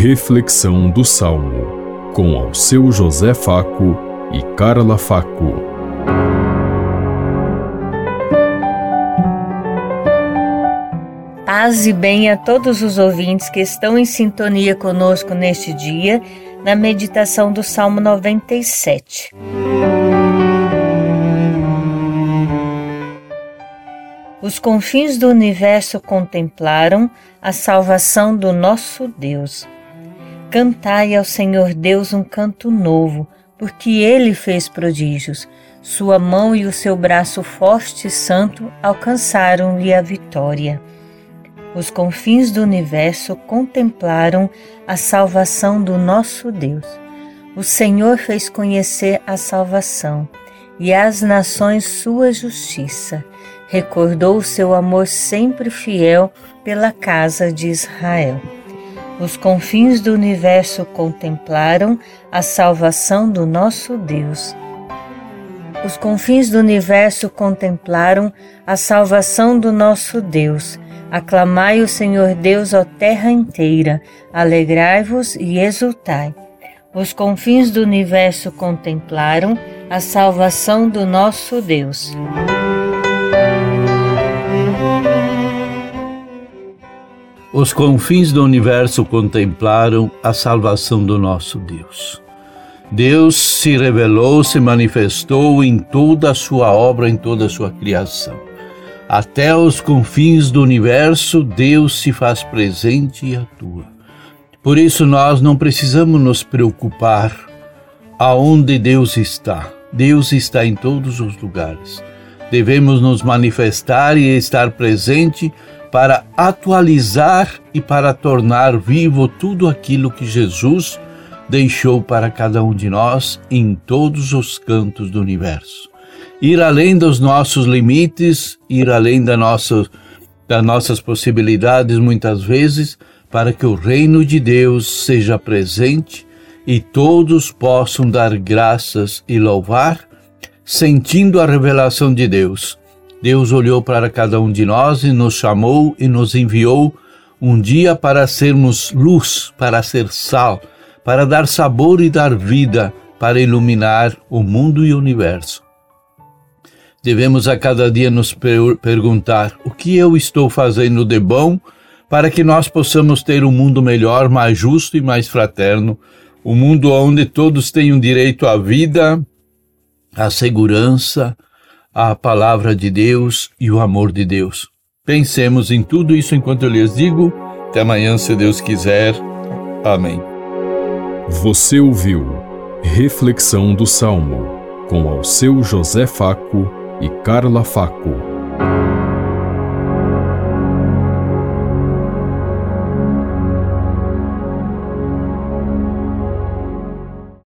Reflexão do Salmo, com ao seu José Faco e Carla Faco. Paz e bem a todos os ouvintes que estão em sintonia conosco neste dia, na meditação do Salmo 97. Os confins do universo contemplaram a salvação do nosso Deus. Cantai ao Senhor Deus um canto novo, porque ele fez prodígios. Sua mão e o seu braço forte e santo alcançaram-lhe a vitória. Os confins do universo contemplaram a salvação do nosso Deus. O Senhor fez conhecer a salvação e às nações sua justiça recordou o seu amor sempre fiel pela casa de Israel. Os confins do universo contemplaram a salvação do nosso Deus. Os confins do universo contemplaram a salvação do nosso Deus. Aclamai o Senhor Deus, ó terra inteira, alegrai-vos e exultai. Os confins do universo contemplaram a salvação do nosso Deus. Os confins do universo contemplaram a salvação do nosso Deus. Deus se revelou, se manifestou em toda a sua obra, em toda a sua criação. Até os confins do universo, Deus se faz presente e atua. Por isso, nós não precisamos nos preocupar aonde Deus está. Deus está em todos os lugares. Devemos nos manifestar e estar presente para atualizar e para tornar vivo tudo aquilo que Jesus deixou para cada um de nós em todos os cantos do universo. Ir além dos nossos limites, ir além da nossa, das nossas possibilidades, muitas vezes, para que o reino de Deus seja presente e todos possam dar graças e louvar, sentindo a revelação de Deus Deus olhou para cada um de nós e nos chamou e nos enviou um dia para sermos luz, para ser sal, para dar sabor e dar vida, para iluminar o mundo e o universo. Devemos a cada dia nos per perguntar o que eu estou fazendo de bom para que nós possamos ter um mundo melhor, mais justo e mais fraterno, um mundo onde todos tenham direito à vida, à segurança, a palavra de Deus e o amor de Deus. Pensemos em tudo isso enquanto eu lhes digo. Até amanhã, se Deus quiser. Amém. Você ouviu Reflexão do Salmo com ao seu José Faco e Carla Faco.